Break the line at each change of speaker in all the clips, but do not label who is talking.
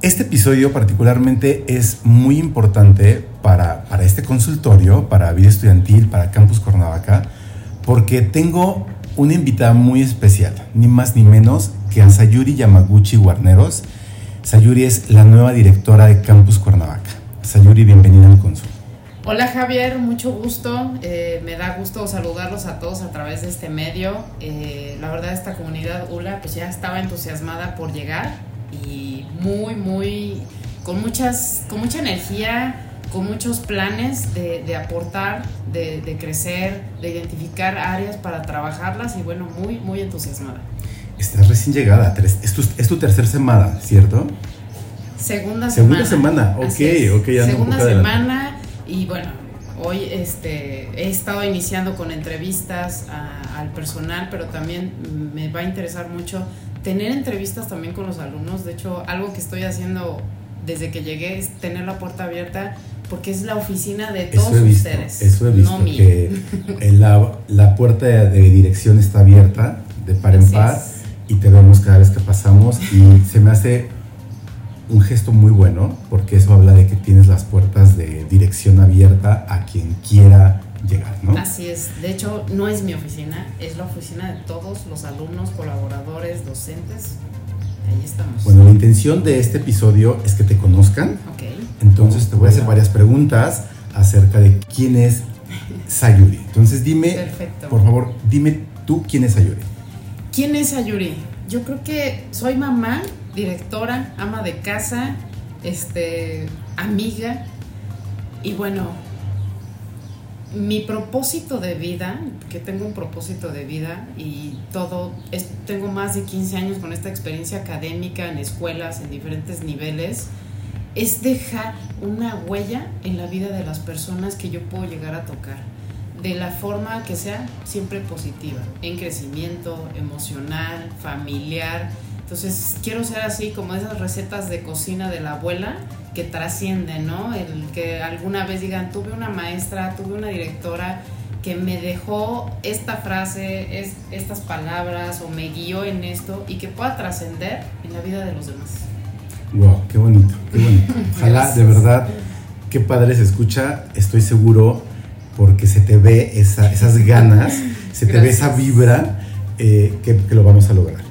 Este episodio particularmente es muy importante para, para este consultorio, para vida estudiantil, para Campus Cuernavaca, porque tengo una invitada muy especial, ni más ni menos que a Sayuri Yamaguchi Guarneros. Sayuri es la nueva directora de Campus Cuernavaca. Sayuri, bienvenida al Consul.
Hola Javier, mucho gusto. Eh, me da gusto saludarlos a todos a través de este medio. Eh, la verdad esta comunidad ULA pues ya estaba entusiasmada por llegar y muy, muy, con, muchas, con mucha energía, con muchos planes de, de aportar, de, de, crecer, de identificar áreas para trabajarlas y bueno, muy, muy entusiasmada.
Estás recién llegada, es tu, es tu tercera semana, ¿cierto?
Segunda semana.
Segunda semana, ok, ok,
ya Segunda semana y bueno, hoy este, he estado iniciando con entrevistas a, al personal, pero también me va a interesar mucho tener entrevistas también con los alumnos. De hecho, algo que estoy haciendo desde que llegué es tener la puerta abierta porque es la oficina de todos ustedes.
Eso he visto, que la, la, puerta de dirección está abierta de par en par y te vemos cada vez que pasamos y se me hace un gesto muy bueno porque eso habla de que tienes las puertas de dirección abierta a quien quiera llegar, ¿no?
Así es. De hecho, no es mi oficina, es la oficina de todos los alumnos, colaboradores, docentes. Ahí estamos.
Bueno, la intención de este episodio es que te conozcan.
Ok.
Entonces te voy a hacer varias preguntas acerca de quién es Sayuri. Entonces dime,
Perfecto.
por favor, dime tú quién es Sayuri.
¿Quién es Sayuri? Yo creo que soy mamá, directora, ama de casa, este, amiga. Y bueno, mi propósito de vida, que tengo un propósito de vida y todo, tengo más de 15 años con esta experiencia académica en escuelas, en diferentes niveles, es dejar una huella en la vida de las personas que yo puedo llegar a tocar, de la forma que sea siempre positiva, en crecimiento emocional, familiar. Entonces quiero ser así como esas recetas de cocina de la abuela, que trasciende, ¿no? El que alguna vez digan, tuve una maestra, tuve una directora que me dejó esta frase, es, estas palabras o me guió en esto y que pueda trascender en la vida de los demás.
Wow, qué bonito, qué bonito. Ojalá, de verdad, qué padre se escucha, estoy seguro, porque se te ve esa, esas ganas, se te ve esa vibra eh, que, que, lo vamos a lograr.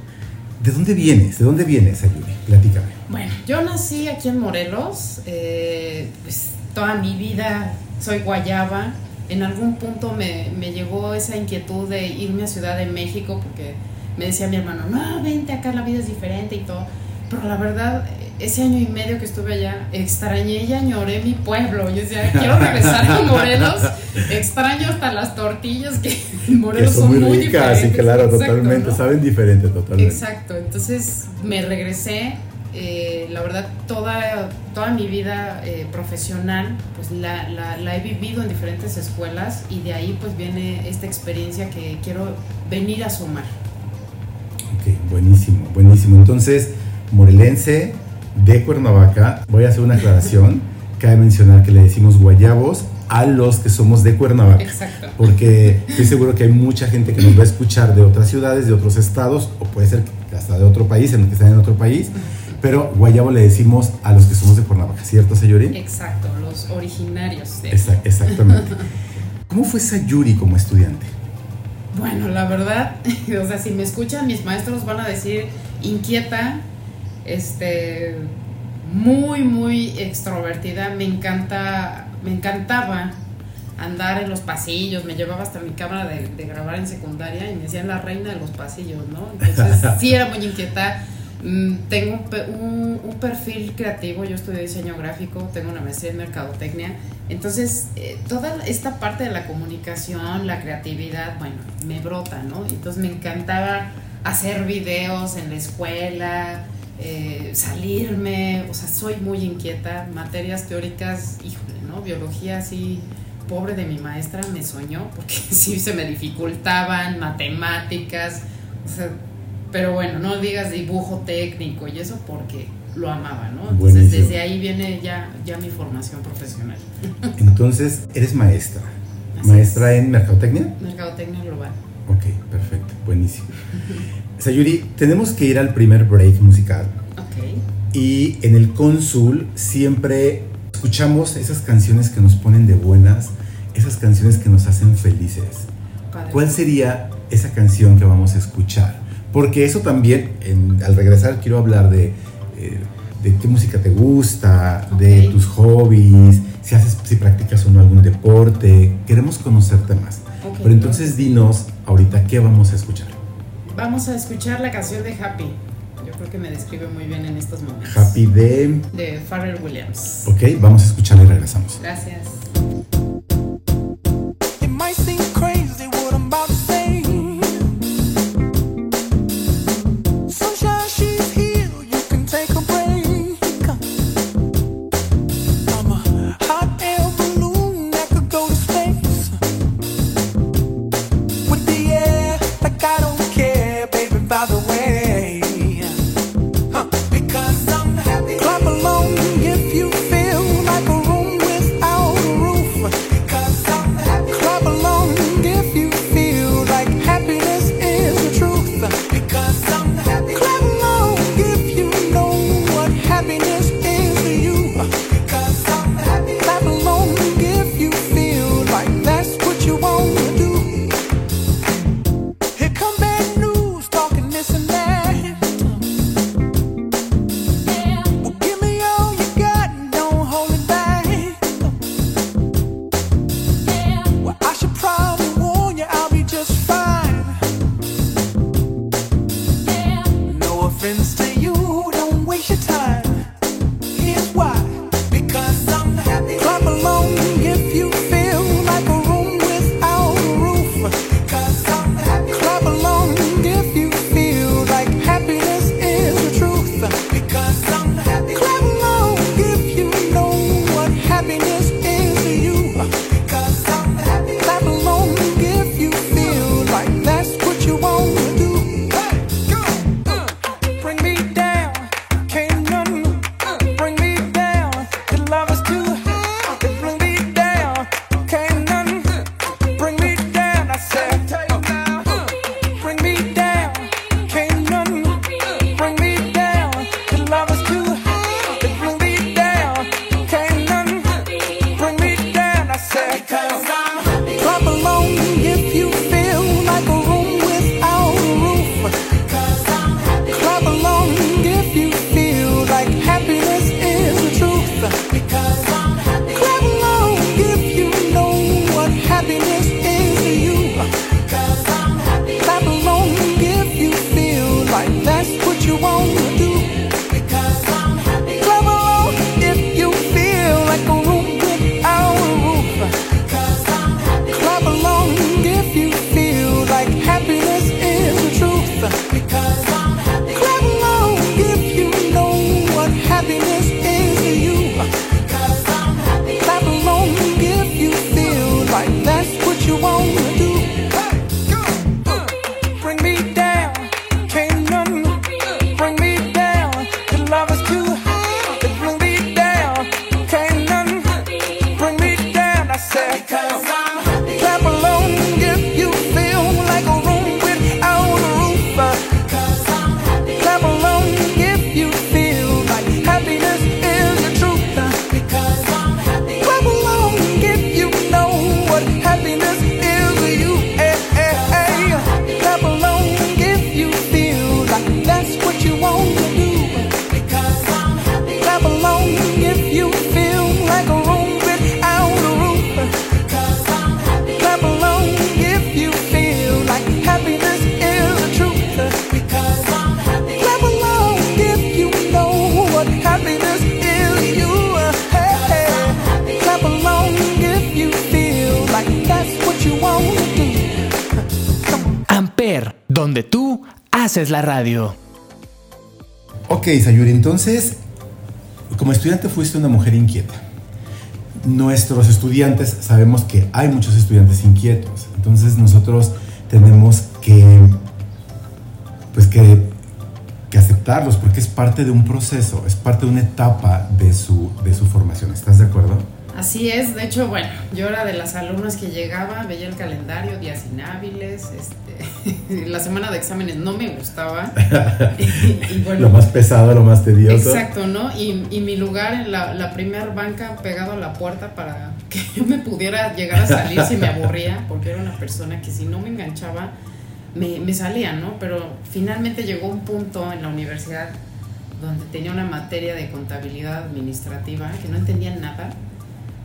¿De dónde vienes? ¿De dónde vienes, Ayuri? Platícame.
Bueno, yo nací aquí en Morelos, eh, pues toda mi vida soy guayaba. En algún punto me, me, llegó esa inquietud de irme a Ciudad de México porque me decía mi hermano, no, vente acá, la vida es diferente y todo. Pero la verdad, ese año y medio que estuve allá, extrañé y añoré mi pueblo. Yo decía, quiero regresar a Morelos. Extraño hasta las tortillas que en Morelos
que son, muy, muy ricas, sí, claro, Exacto, totalmente. ¿no? Saben diferente, totalmente.
Exacto. Entonces me regresé eh, la verdad, toda, toda mi vida eh, profesional, pues la, la, la, he vivido en diferentes escuelas y de ahí pues viene esta experiencia que quiero venir a sumar.
Ok, buenísimo, buenísimo. Entonces, morelense de Cuernavaca, voy a hacer una aclaración. Cabe mencionar que le decimos guayabos a los que somos de Cuernavaca.
Exacto.
Porque estoy seguro que hay mucha gente que nos va a escuchar de otras ciudades, de otros estados, o puede ser hasta de otro país, en el que están en otro país. Pero guayabo le decimos a los que somos de Cuernavaca, ¿cierto, Sayuri?
Exacto, los originarios de...
Exact exactamente. ¿Cómo fue Sayuri como estudiante?
Bueno, la verdad, o sea, si me escuchan mis maestros van a decir inquieta, este, muy, muy extrovertida, me encanta, me encantaba andar en los pasillos, me llevaba hasta mi cámara de, de grabar en secundaria y me decían la reina de los pasillos, ¿no? Entonces sí era muy inquieta. Tengo un, un, perfil creativo, yo estudié diseño gráfico, tengo una maestría en mercadotecnia, entonces eh, toda esta parte de la comunicación, la creatividad, bueno, me brota, ¿no? Entonces me encantaba hacer videos en la escuela,
eh, salirme, o sea, soy muy inquieta, materias teóricas, híjole, ¿no? Biología así, pobre de mi maestra, me soñó, porque sí se me dificultaban, matemáticas, o sea, pero bueno, no digas dibujo técnico y eso porque lo amaba, ¿no? Entonces desde ahí viene ya, ya mi formación profesional.
Entonces, eres maestra. ¿Maestra en Mercadotecnia?
Mercadotecnia Global.
Ok, perfecto, buenísimo. Sayuri, tenemos que ir al primer break musical.
Ok.
Y en el cónsul siempre escuchamos esas canciones que nos ponen de buenas, esas canciones que nos hacen felices. ¿Cuál sería esa canción que vamos a escuchar? Porque eso también, al regresar, quiero hablar de, eh, de qué música te gusta, de tus hobbies, si, haces, si practicas o no algún deporte. Queremos conocerte más. Pero entonces dinos ahorita qué vamos a escuchar.
Vamos a escuchar la canción de Happy. Yo creo que me describe muy bien en estos momentos.
Happy de...
De Pharrell Williams.
Ok, vamos a escucharla y regresamos.
Gracias.
Donde tú haces la radio.
Ok, Sayuri, entonces, como estudiante fuiste una mujer inquieta. Nuestros estudiantes, sabemos que hay muchos estudiantes inquietos, entonces nosotros tenemos que, pues que, que aceptarlos porque es parte de un proceso, es parte de una etapa de su, de su formación. ¿Estás de acuerdo?
Así es, de hecho, bueno, yo era de las alumnas que llegaba, veía el calendario, días inhábiles, este, la semana de exámenes no me gustaba.
y, bueno, lo más pesado, lo más tedioso.
Exacto, ¿no? Y, y mi lugar en la, la primera banca pegado a la puerta para que yo me pudiera llegar a salir si me aburría, porque era una persona que si no me enganchaba, me, me salía, ¿no? Pero finalmente llegó un punto en la universidad donde tenía una materia de contabilidad administrativa que no entendía nada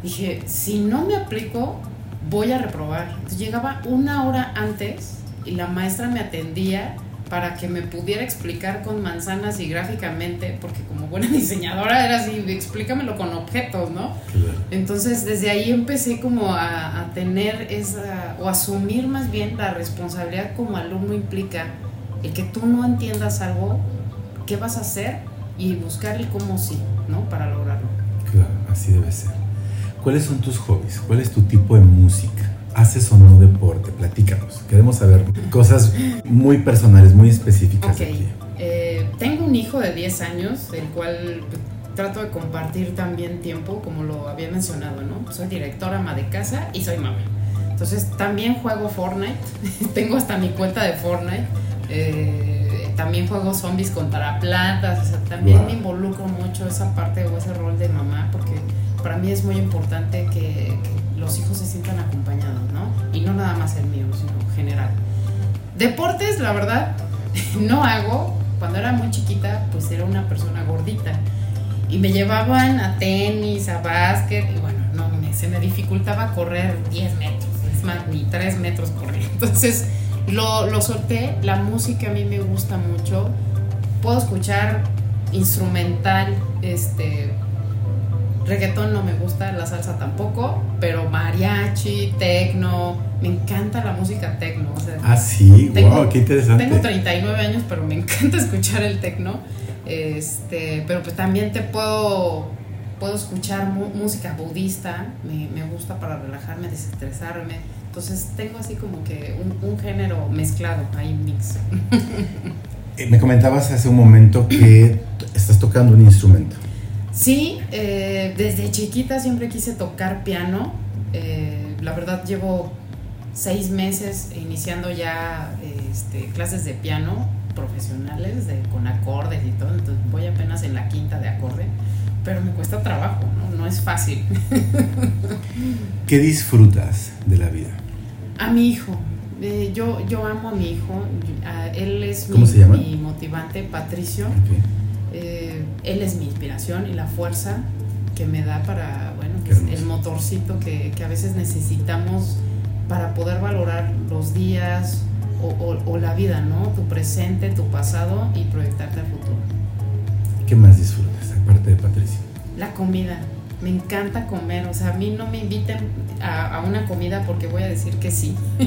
dije, si no me aplico, voy a reprobar. Entonces llegaba una hora antes y la maestra me atendía para que me pudiera explicar con manzanas y gráficamente, porque como buena diseñadora era así, explícamelo con objetos, ¿no? Entonces desde ahí empecé como a, a, tener esa, o asumir más bien la responsabilidad como alumno implica el que tú no entiendas algo, qué vas a hacer y buscar el cómo sí, ¿no? Para lograrlo.
Claro, así debe ser. ¿Cuáles son tus hobbies? ¿Cuál es tu tipo de música? ¿Haces o no deporte? Platícanos. Queremos saber cosas muy personales, muy específicas.
Okay. Eh, tengo un hijo de 10 años, del cual trato de compartir también tiempo, como lo había mencionado, ¿no? Soy directora, ama de casa y soy mamá. Entonces también juego Fortnite, tengo hasta mi cuenta de Fortnite. Eh, también juego zombies contra plantas, o sea, también me involucro mucho esa parte o ese rol de mamá porque para mí es muy importante que, los hijos se sientan acompañados, ¿no? Y no nada más el mío, sino en general. Deportes, la verdad, no hago. Cuando era muy chiquita, pues era una persona gordita. Y me llevaban a tenis, a básquet, y bueno, no, se me dificultaba correr 10 metros, es más, ni 3 metros correr. Entonces, lo, lo solté. La música a mí me gusta mucho. Puedo escuchar instrumental, este, Reggaetón no me gusta, la salsa tampoco, pero mariachi, tecno, me encanta la música tecno.
ah, sí, wow, qué interesante.
Tengo 39 años, pero me encanta escuchar el tecno. Este, pero pues también te puedo, puedo escuchar música budista, me, me, gusta para relajarme, desestresarme. Entonces tengo así como que un, un género mezclado, ahí mix.
Eh, me comentabas hace un momento que estás tocando un instrumento.
Sí, eh, desde chiquita siempre quise tocar piano. Eh, la verdad llevo seis meses iniciando ya este, clases de piano profesionales de, con acordes y todo, entonces voy apenas en la quinta de acorde, pero me cuesta trabajo, no, no es fácil.
¿Qué disfrutas de la vida?
A mi hijo. Eh, yo, yo amo a mi hijo, él es mi motivante, Patricio. Eh, él es mi inspiración y la fuerza que me da para, bueno, pues, el motorcito que, que, a veces necesitamos para poder valorar los días o, o, la vida, ¿no? Tu presente, tu pasado y proyectarte al futuro.
¿Qué más disfrutas, aparte de Patricia?
La comida. Me encanta comer, o sea, a mí no me inviten a, a una comida porque voy a decir que sí.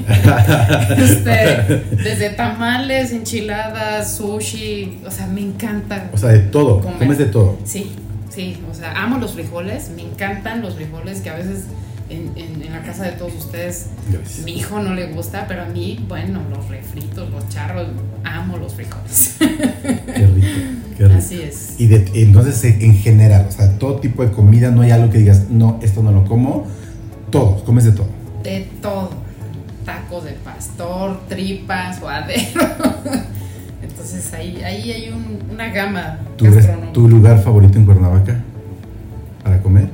este, desde tamales, enchiladas, sushi, o sea, me encanta.
O sea, de todo, comes de todo.
Sí, sí, o sea, amo los frijoles, me encantan los frijoles que a veces en, en, la casa de todos ustedes, mi hijo no le gusta, pero a mí, bueno, los refritos, los charros, amo los frijoles.
Qué rico, qué rico.
Así es.
Y de, entonces, en general, o sea, todo tipo de comida, no hay algo que digas, no, esto no lo como, todo, comes de todo.
De todo, tacos de pastor, tripas, suadero. Entonces ahí, ahí hay un, una gama.
¿Tu, ¿Tu lugar favorito en Cuernavaca para comer?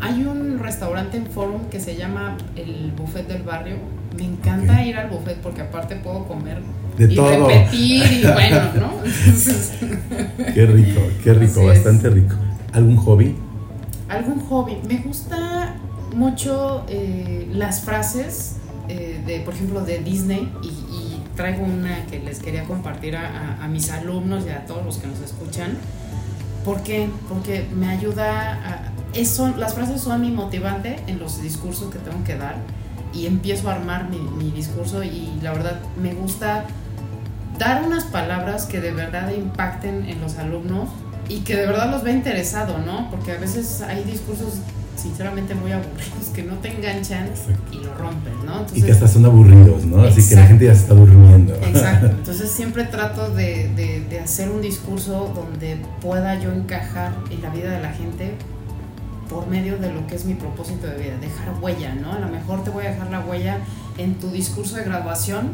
Hay un restaurante en Forum que se llama el Buffet del Barrio. Me encanta ir al buffet porque aparte puedo comer
de
y
todo.
repetir y bueno, ¿no?
qué rico, qué rico, Así bastante es. rico. ¿Algún hobby?
Algún hobby. Me gusta mucho eh, las frases eh, de, por ejemplo, de Disney y, y, traigo una que les quería compartir a, a, a mis alumnos y a todos los que nos escuchan. ¿Por qué? Porque me ayuda a, eso, las frases son mi motivante en los discursos que tengo que dar y empiezo a armar mi, mi, discurso y la verdad me gusta dar unas palabras que de verdad impacten en los alumnos y que de verdad los vea interesado, ¿no? Porque a veces hay discursos sinceramente muy aburridos que no te enganchan y lo rompes, ¿no?
y que hasta son aburridos, ¿no? Así que la gente ya se está durmiendo.
Exacto. Entonces siempre trato de, de, de, hacer un discurso donde pueda yo encajar en la vida de la gente por medio de lo que es mi propósito de vida, dejar huella, ¿no? A lo mejor te voy a dejar la huella en tu discurso de graduación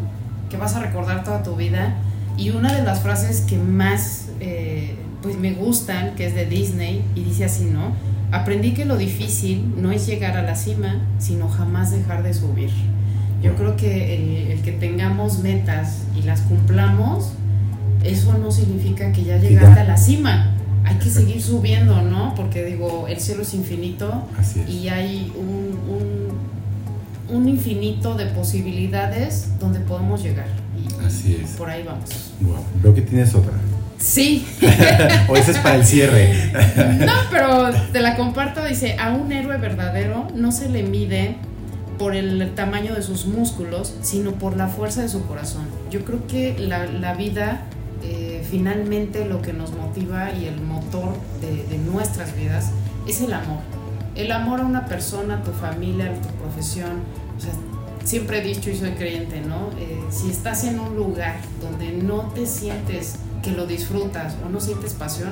que vas a recordar toda tu vida y una de las frases que más eh, pues me gustan, que es de Disney y dice así, ¿no? Aprendí que lo difícil no es llegar a la cima, sino jamás dejar de subir. Yo creo que el, que tengamos metas y las cumplamos, eso no significa que ya llegaste a la cima. Hay que seguir subiendo, ¿no? Porque digo, el cielo es infinito y hay un, un, infinito de posibilidades donde podemos llegar. Y,
Así es.
Por ahí vamos.
Wow. Veo que tienes otra.
Sí.
o ese es para el cierre.
no, pero te la comparto. Dice, a un héroe verdadero no se le mide por el tamaño de sus músculos, sino por la fuerza de su corazón. Yo creo que la, vida, eh, finalmente lo que nos motiva y el motor de, nuestras vidas es el amor. El amor a una persona, a tu familia, a tu profesión. O sea, siempre he dicho y soy creyente, ¿no? Eh, si estás en un lugar donde no te sientes que lo disfrutas o no sientes pasión,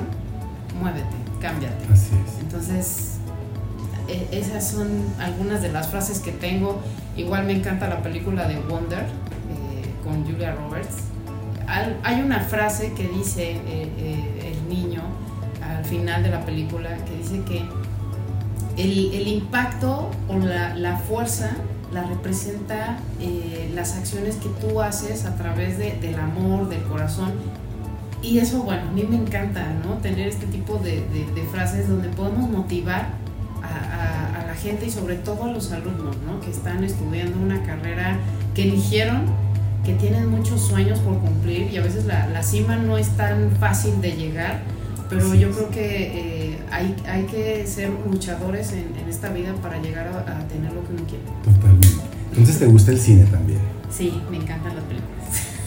muévete, cámbiate.
Así es.
Entonces, e, esas son algunas de las frases que tengo. Igual me encanta la película de Wonder eh, con Julia Roberts. Hay una frase que dice eh, eh, el niño al final de la película que dice que el, el impacto o la, la, fuerza la representa las acciones que tú haces a través de, del amor, del corazón y eso, bueno, a mí me encanta, ¿no? Tener este tipo de, frases donde podemos motivar a, la gente y sobre todo a los alumnos, ¿no? Que están estudiando una carrera que eligieron, que tienen muchos sueños por cumplir y a veces la, cima no es tan fácil de llegar, pero yo creo que eh, hay, hay, que ser luchadores en, esta vida para llegar a, a, tener lo que uno quiere.
Totalmente. Entonces, ¿te gusta el cine también?
Sí, me encantan las películas.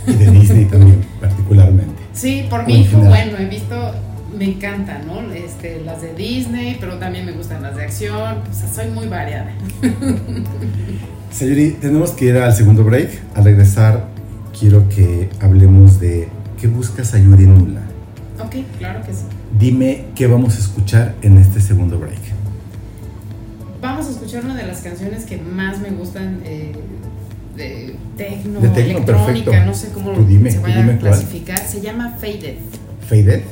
Y de Disney también, particularmente.
Sí, por mi hijo, bueno, he visto, me encantan, ¿no? Este, las de Disney, pero también me gustan las de acción, o sea, soy muy variada.
Sayuri, tenemos que ir al segundo break. Al regresar, quiero que hablemos de qué busca Sayuri Nula.
Ok, claro que sí.
Dime qué vamos a escuchar en este segundo break.
Vamos a escuchar una de las canciones que más me gustan. Eh, de tecno, electrónica, no sé cómo se vaya a clasificar. Se llama Faded.
¿Faded?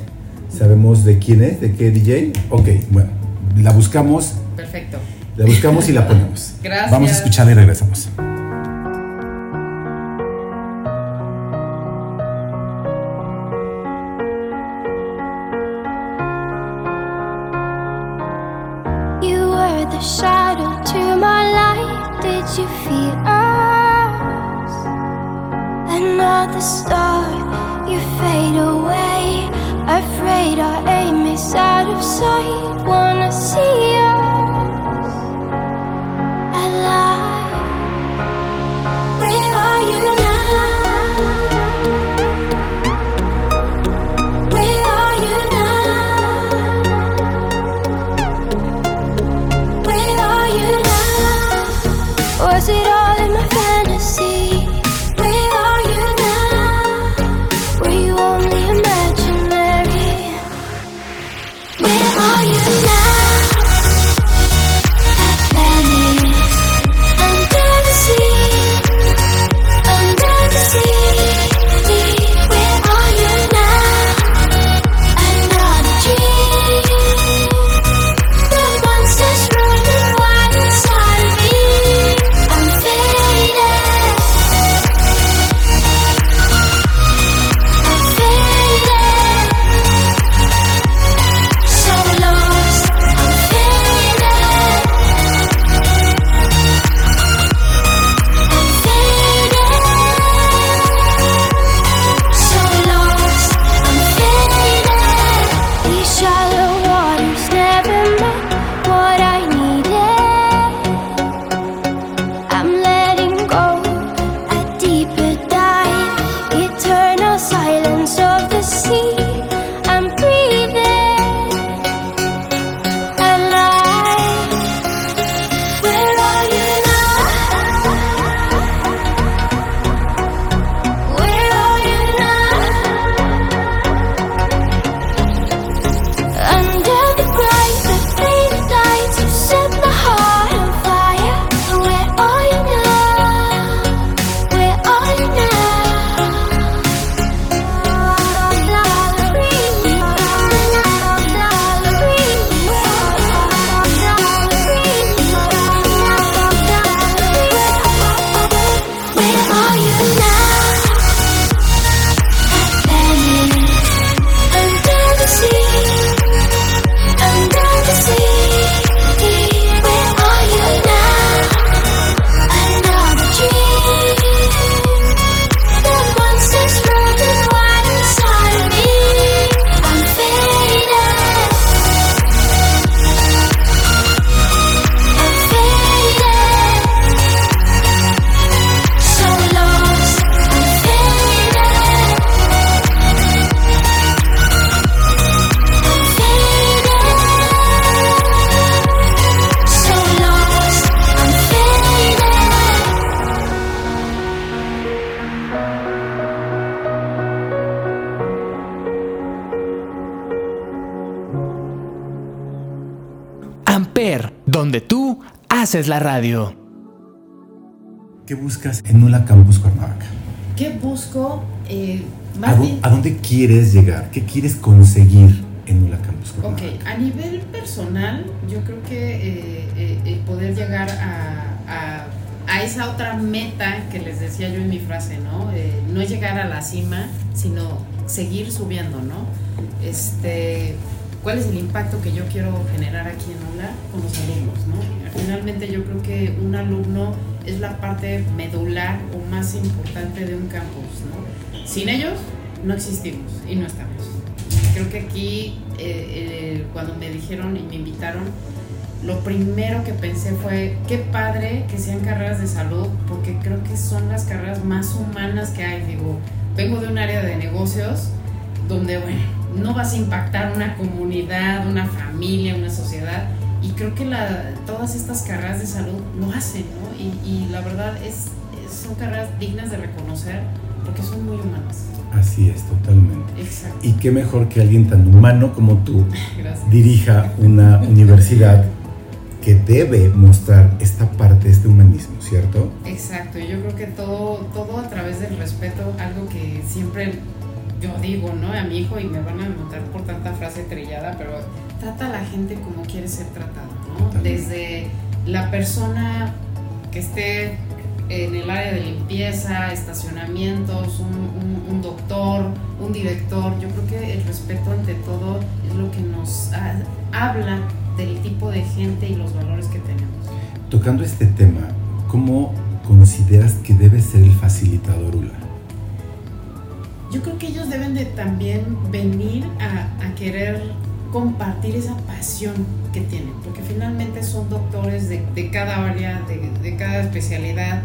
¿Sabemos de quién es? ¿De qué DJ? Ok, bueno, la buscamos.
Perfecto.
La buscamos y la ponemos.
Gracias.
Vamos a escucharla y regresamos.
You were the shadow our aim is out of sight. Wanna see us
haces la radio.
¿Qué buscas en Nula Campus Cuernavaca?
¿Qué busco? Eh,
¿A,
más
dó-
bien-
a dónde quieres llegar? ¿Qué quieres conseguir en Nula Campus
Ok,
Cuernavaca?
a nivel personal, yo creo que eh, eh, eh, poder llegar a, a- a esa otra meta que les decía yo en mi frase, ¿no? Eh, no es llegar a la cima, sino seguir subiendo, ¿no? Este, ¿Cuál es el impacto que yo quiero generar aquí en ULA con los alumnos, ¿no? Finalmente yo creo que un alumno es la parte medular o más importante de un campus. Sin ellos no existimos y no estamos. Creo que aquí, eh, eh, cuando me dijeron y me invitaron, lo primero que pensé fue, qué padre que sean carreras de salud, porque creo que son las carreras más humanas que hay. Digo, vengo de un área de negocios donde, bueno, no vas a impactar una comunidad, una familia, una sociedad. Y creo que la, todas estas carreras de salud lo hacen, ¿no? Y, y la verdad es, son carreras dignas de reconocer porque son muy humanas.
Así es, totalmente.
Exacto.
Y qué mejor que alguien tan humano como tú
Gracias.
dirija una universidad que debe mostrar esta parte, este humanismo, ¿cierto?
Exacto, yo creo que todo, todo a través del respeto, algo que siempre yo digo, ¿no? A mi hijo, y me van a notar por tanta frase trillada, pero trata a la gente como quiere ser tratado, ¿no? Desde la persona que esté en el área de limpieza, estacionamientos, un, un- un doctor, un director, yo creo que el respeto ante todo es lo que nos habla del tipo de gente y los valores que tenemos.
Tocando este tema, ¿cómo consideras que debe ser el facilitador ULA?
Yo creo que ellos deben de también venir a, a querer compartir esa pasión que tienen, porque finalmente son doctores de, de cada área, de, de cada especialidad,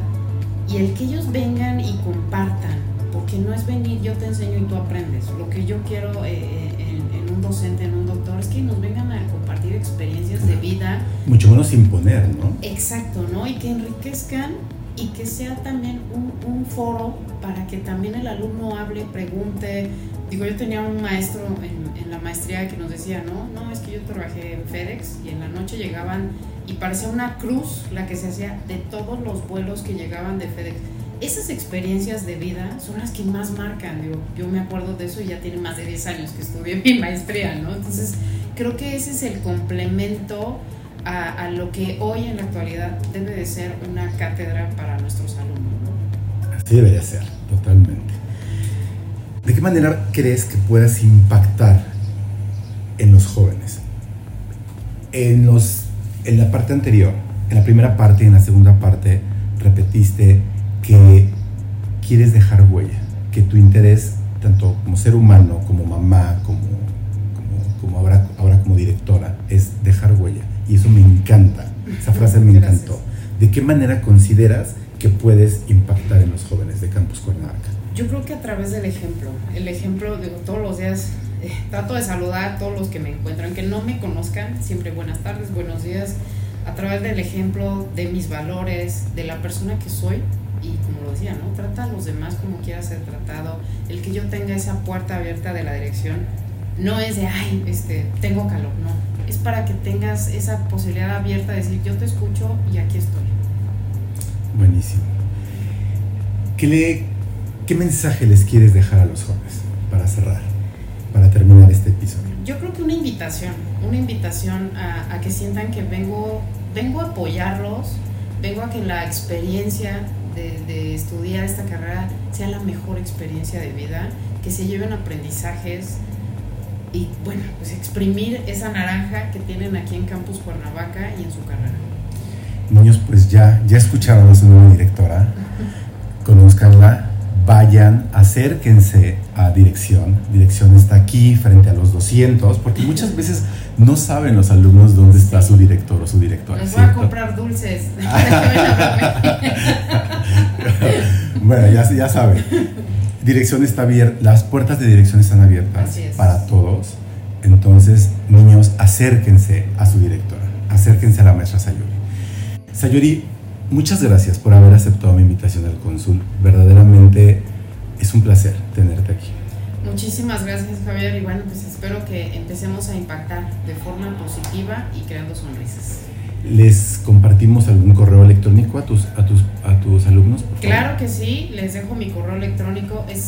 y el que ellos vengan y compartan, porque no es venir, yo te enseño y tú aprendes. Lo que yo quiero eh, en, en un docente, en un doctor, es que nos vengan a compartir experiencias de vida,
Mucho menos imponer, ¿no?
Exacto, ¿no? Y que enriquezcan y que sea también un, un foro para que también el alumno hable, pregunte. Digo, yo tenía un maestro en, la maestría que nos decía, no, no, es que yo trabajé en FedEx y en la noche llegaban y parecía una cruz la que se hacía de todos los vuelos que llegaban de FedEx. Esas experiencias de vida son las que más marcan. Digo, yo me acuerdo de eso y ya tiene más de 10 años que estudié mi maestría, ¿no? Entonces, creo que ese es el complemento a, a lo que hoy en la actualidad debe de ser una cátedra para nuestros alumnos. ¿no?
Así debería ser, totalmente. ¿De qué manera crees que puedas impactar en los jóvenes? En, los, en la parte anterior, en la primera parte y en la segunda parte, repetiste que quieres dejar huella, que tu interés, tanto como ser humano, como mamá, como, como, como ahora, ahora como directora, es dejar huella. Y eso me encanta, esa frase me encantó. ¿De qué manera consideras que puedes impactar en los jóvenes de Campus Cuernavaca?
Yo creo que a través del ejemplo, el ejemplo, digo, todos los días eh, trato de saludar a todos los que me encuentran, que no me conozcan, siempre buenas tardes, buenos días, a través del ejemplo de mis valores, de la persona que soy y como lo decía, ¿no? Trata a los demás como quiera ser tratado, el que yo tenga esa puerta abierta de la dirección, no es de, ay, este, tengo calor, no, es para que tengas esa posibilidad abierta de decir, yo te escucho y aquí estoy.
Buenísimo. ¿Qué, le, ¿Qué mensaje les quieres dejar a los jóvenes para cerrar, para terminar este episodio?
Yo creo que una invitación, una invitación a, a que sientan que vengo, vengo a apoyarlos, vengo a que la experiencia de, de estudiar esta carrera sea la mejor experiencia de vida, que se lleven aprendizajes y bueno, pues exprimir esa naranja que tienen aquí en Campus Cuernavaca y en su carrera.
Niños, pues ya, ya escucharon a su nueva directora. Conozcanla, vayan, acérquense a dirección. Dirección está aquí frente a los 200, porque muchas veces no saben los alumnos dónde está su director o su directora.
Les voy a comprar dulces.
Bueno, ya, ya saben. Dirección está abierta, las puertas de dirección están abiertas
es.
para todos. Entonces, niños, acérquense a su directora, acérquense a la maestra Sayuri. Sayuri, muchas gracias por haber aceptado mi invitación al cónsul. Verdaderamente es un placer tenerte aquí.
Muchísimas gracias Javier y bueno, pues espero que empecemos a impactar de forma positiva y creando sonrisas.
¿Les compartimos algún correo electrónico a tus, a tus, a tus alumnos?
Claro que sí, les dejo mi correo electrónico, es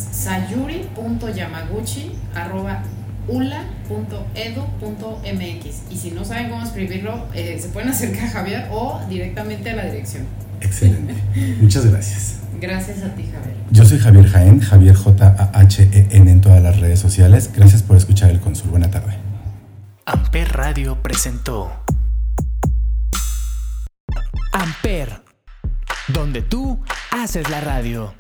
sayuri.yamaguchi.ula.edu.mx y si no saben cómo escribirlo, eh, se pueden acercar a Javier o directamente a la dirección.
Excelente. Muchas gracias.
Gracias a ti, Javier.
Yo soy Javier Jaén, Javier J-A-H-E-N en todas las redes sociales. Gracias por escuchar el Consul. Buena tarde.
Amper Radio presentó Amper, donde tú haces la radio.